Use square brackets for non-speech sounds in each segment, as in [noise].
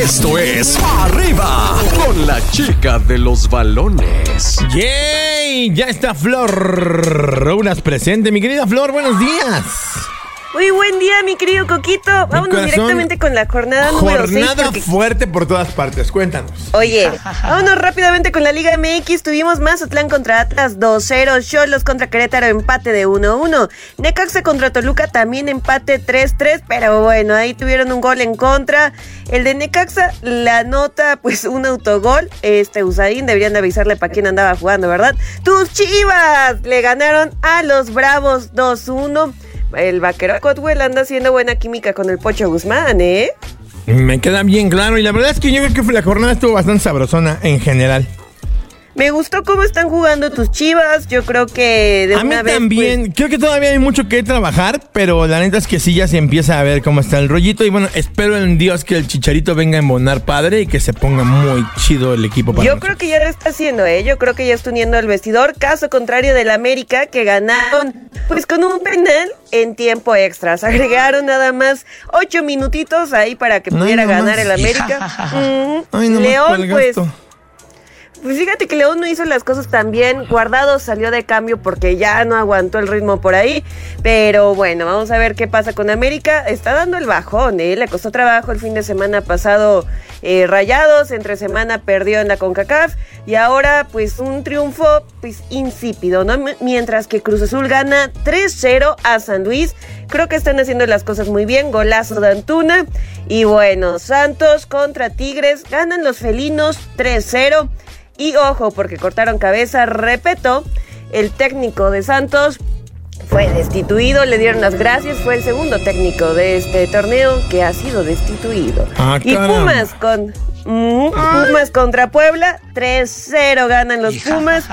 Esto es Arriba con la chica de los balones. ¡Yay! Ya está Flor Unas presente. Mi querida Flor, buenos días. Muy buen día, mi querido Coquito. Vámonos directamente con la jornada número 6. Jornada porque- fuerte por todas partes. Cuéntanos. Oye, [laughs] vámonos rápidamente con la Liga MX. Tuvimos Mazatlán contra Atlas 2-0, Cholos contra Querétaro empate de 1-1, Necaxa contra Toluca también empate 3-3, pero bueno, ahí tuvieron un gol en contra. El de Necaxa la nota pues un autogol. Este Usain deberían de avisarle para quién andaba jugando, ¿verdad? Tus Chivas le ganaron a los Bravos 2-1. El vaquero Cotwell anda haciendo buena química con el Pocho Guzmán, ¿eh? Me queda bien claro. Y la verdad es que yo creo que la jornada estuvo bastante sabrosona en general. Me gustó cómo están jugando tus chivas. Yo creo que de A mí una vez. también, pues, creo que todavía hay mucho que trabajar, pero la neta es que sí ya se empieza a ver cómo está el rollito. Y bueno, espero en Dios que el chicharito venga a embonar padre y que se ponga muy chido el equipo para yo nosotros. creo que ya lo está haciendo, ¿eh? Yo creo que ya está uniendo al vestidor. Caso contrario del América, que ganaron, pues con un penal en tiempo extra. Se agregaron nada más ocho minutitos ahí para que pudiera no ganar el América. Mm, [laughs] Ay, no León, el pues. Pues fíjate que León no hizo las cosas tan bien. Guardado salió de cambio porque ya no aguantó el ritmo por ahí. Pero bueno, vamos a ver qué pasa con América. Está dando el bajón, ¿eh? Le costó trabajo el fin de semana pasado eh, Rayados. Entre semana perdió en la CONCACAF. Y ahora, pues, un triunfo pues insípido, ¿no? Mientras que Cruz Azul gana 3-0 a San Luis. Creo que están haciendo las cosas muy bien. Golazo de Antuna. Y bueno, Santos contra Tigres. Ganan los felinos 3-0. Y ojo, porque cortaron cabeza, repito, el técnico de Santos fue destituido, le dieron las gracias, fue el segundo técnico de este torneo que ha sido destituido. Ah, y. Pumas con Pumas contra Puebla, 3-0 ganan los Pumas.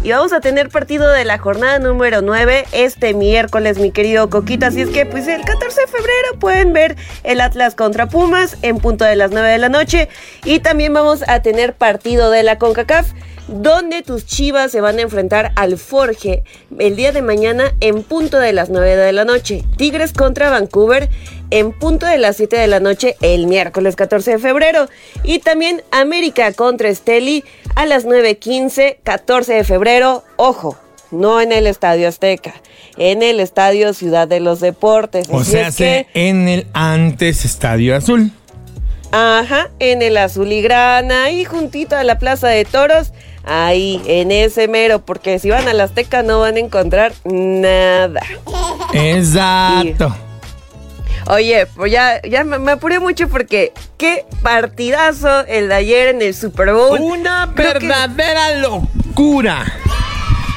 Y vamos a tener partido de la jornada número 9 este miércoles, mi querido Coquita. Así es que, pues el 14 de febrero pueden ver el Atlas contra Pumas en punto de las 9 de la noche. Y también vamos a tener partido de la CONCACAF donde tus chivas se van a enfrentar al Forge el día de mañana en punto de las 9 de la noche. Tigres contra Vancouver en punto de las 7 de la noche el miércoles 14 de febrero. Y también América contra Esteli a las 9.15, 14 de febrero. Ojo. No en el Estadio Azteca, en el Estadio Ciudad de los Deportes. O sea, es que- en el antes Estadio Azul. Ajá, en el azul y grana, ahí juntito a la Plaza de Toros, ahí en ese mero, porque si van a la Azteca no van a encontrar nada. Exacto. Oye, pues ya, ya me, me apuré mucho porque qué partidazo el de ayer en el Super Bowl. Una Creo que- verdadera locura.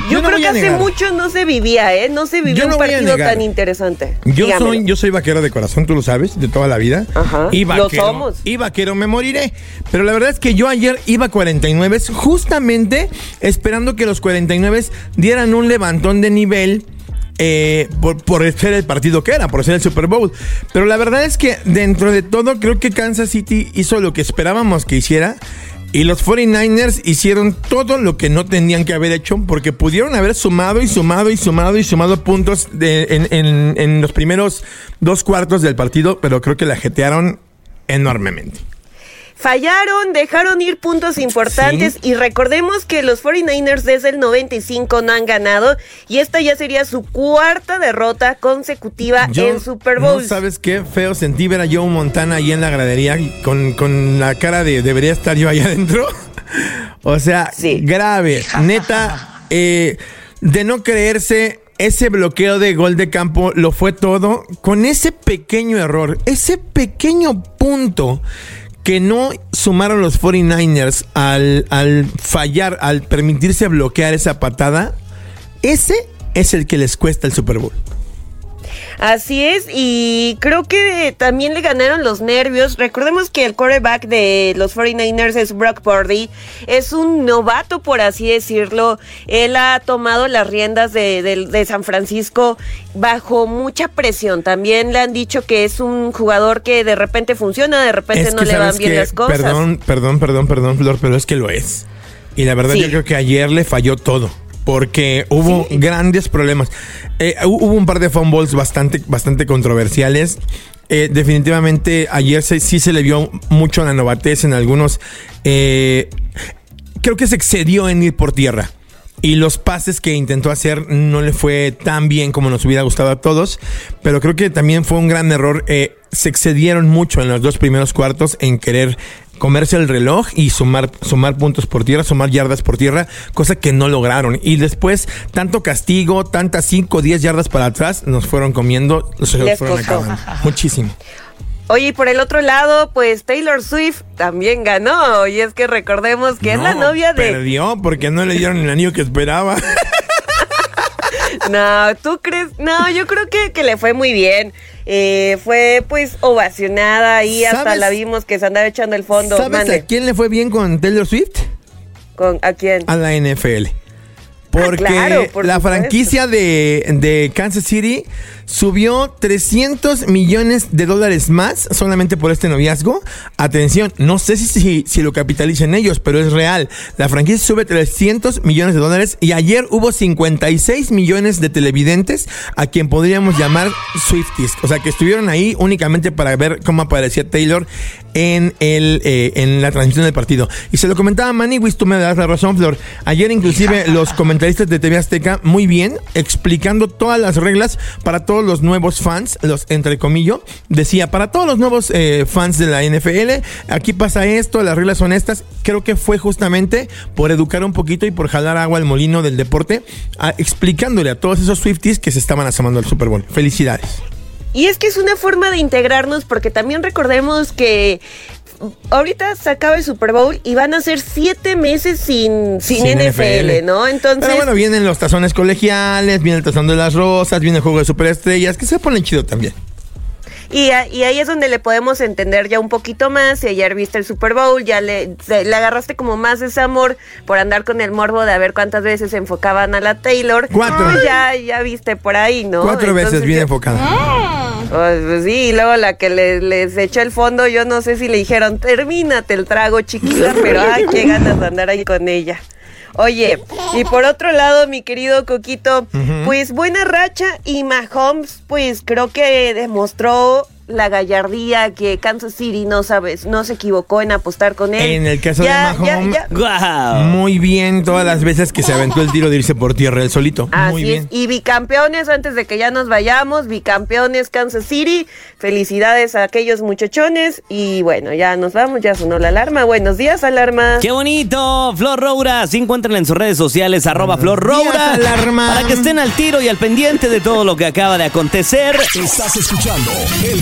Yo, no creo que hace mucho no se vivía, ¿eh? No se vivía no un partido tan interesante. Yo Dígamelo. soy, yo soy vaquero de corazón, tú lo sabes, de toda la vida. Ajá, y lo vaquero, somos. Y vaquero me moriré. Pero la verdad es que yo ayer iba a 49, justamente esperando que los 49 dieran un levantón de nivel. eh, por, por ser el partido que era, por ser el Super Bowl. Pero la verdad es que dentro de todo creo que Kansas City hizo lo que esperábamos que hiciera. Y los 49ers hicieron todo lo que no tenían que haber hecho porque pudieron haber sumado y sumado y sumado y sumado puntos de- en, en- en los primeros dos cuartos del partido, pero creo que la jetearon enormemente. Fallaron, dejaron ir puntos importantes Sí. y recordemos que los 49ers desde el 95 no han ganado y esta ya sería su cuarta derrota consecutiva en Super Bowl. No sabes qué feo sentí ver a Joe Montana ahí en la gradería con, con la cara de debería estar yo allá adentro. [laughs] o sea, Sí. grave. Neta, eh, de no creerse. Ese bloqueo de gol de campo lo fue todo con ese pequeño error, ese pequeño punto que no sumaron los 49ers al, al fallar, al permitirse bloquear esa patada. Ese es el que les cuesta el Super Bowl. Así es, y creo que también le ganaron los nervios. Recordemos que el quarterback de los 49ers es Brock Purdy. Es un novato, por así decirlo. Él ha tomado las riendas de, de- de San Francisco bajo mucha presión. También le han dicho que es un jugador que de repente funciona, de repente Es no le van bien que- las cosas. Perdón, perdón, perdón, perdón, Flor, pero es que lo es. Y la verdad Sí. yo creo que ayer le falló todo. Porque hubo Sí. grandes problemas. Eh, hu- hubo un par de fumbles bastante, bastante controversiales. eh, definitivamente ayer se- sí se le vio mucho la novatez en algunos. eh, creo que se excedió en ir por tierra. Y los pases que intentó hacer no le fue tan bien como nos hubiera gustado a todos. Pero creo que también fue un gran error. eh, se excedieron mucho en los dos primeros cuartos en querer comerse el reloj y sumar, sumar puntos por tierra, sumar yardas por tierra, cosa que no lograron. Y después, tanto castigo, tantas 5 o 10 yardas para atrás, nos fueron comiendo, los Les fueron. Muchísimo. Oye, y por el otro lado, pues Taylor Swift también ganó. Y es que recordemos que es la No, novia de. Perdió porque no le dieron el anillo que esperaba. [laughs] No, ¿tú crees? No, yo creo que, que le fue muy bien. Eh, fue pues ovacionada y hasta la vimos que se andaba echando el fondo. ¿Sabes Mande. a quién le fue bien con Taylor Swift? ¿Con, ¿A quién? A la NFL. [laughs] Porque Ah, claro, por la supuesto. franquicia de, de Kansas City subió 300 millones de dólares más solamente por este noviazgo. Atención, no sé si, si, si lo capitalicen ellos, pero es real. La franquicia sube 300 millones de dólares y ayer hubo 56 millones de televidentes a quien podríamos llamar Swifties. O sea, que estuvieron ahí únicamente para ver cómo aparecía Taylor en, el, eh, en la transmisión del partido. Y se lo comentaba Maniwis, tú me das la razón, Flor. Ayer inclusive [laughs] los comentaristas de TV Azteca muy bien, explicando todas las reglas para todos los nuevos fans, los entre comillas, decía, para todos los nuevos eh, fans de la NFL, aquí pasa esto, las reglas son estas. Creo que fue justamente por educar un poquito y por jalar agua al molino del deporte, a- explicándole a todos esos Swifties que se estaban asomando al Super Bowl. Felicidades. Y es que es una forma de integrarnos porque también recordemos que ahorita se acaba el Super Bowl y van a ser siete meses sin, sin, Sin NFL, ¿no? Entonces, Pero bueno, vienen los tazones colegiales, viene el tazón de las rosas, viene el juego de superestrellas, que se ponen chido también. Y, a- y ahí es donde le podemos entender ya un poquito más. Si ayer viste el Super Bowl, ya le, se- le agarraste como más ese amor por andar con el morbo de a ver cuántas veces enfocaban a la Taylor. Cuatro. Pues ya, ya viste por ahí, ¿no? Cuatro veces bien yo- enfocada. Pues, pues sí, y luego la que le- les echó el fondo, yo no sé si le dijeron, termínate el trago, chiquita, pero ay, qué ganas de andar ahí con ella. Oye, y por otro lado, mi querido Coquito, pues buena racha y Mahomes, pues creo que demostró la gallardía que Kansas City no sabes, no se equivocó en apostar con él. En el caso Ya, de Mahomes, muy bien todas las veces que se aventó el tiro de irse por tierra él solito. Así muy bien. es. Y bicampeones, antes de que ya nos vayamos, bicampeones Kansas City. Felicidades a aquellos muchachones. Y bueno, ya nos vamos, ya sonó la alarma. Buenos días, alarma. ¡Qué bonito! Flor Roura, se encuentran en sus redes sociales, arroba Flor Roura, días, alarma. para que estén al tiro y al pendiente de todo lo que acaba de acontecer. Estás escuchando el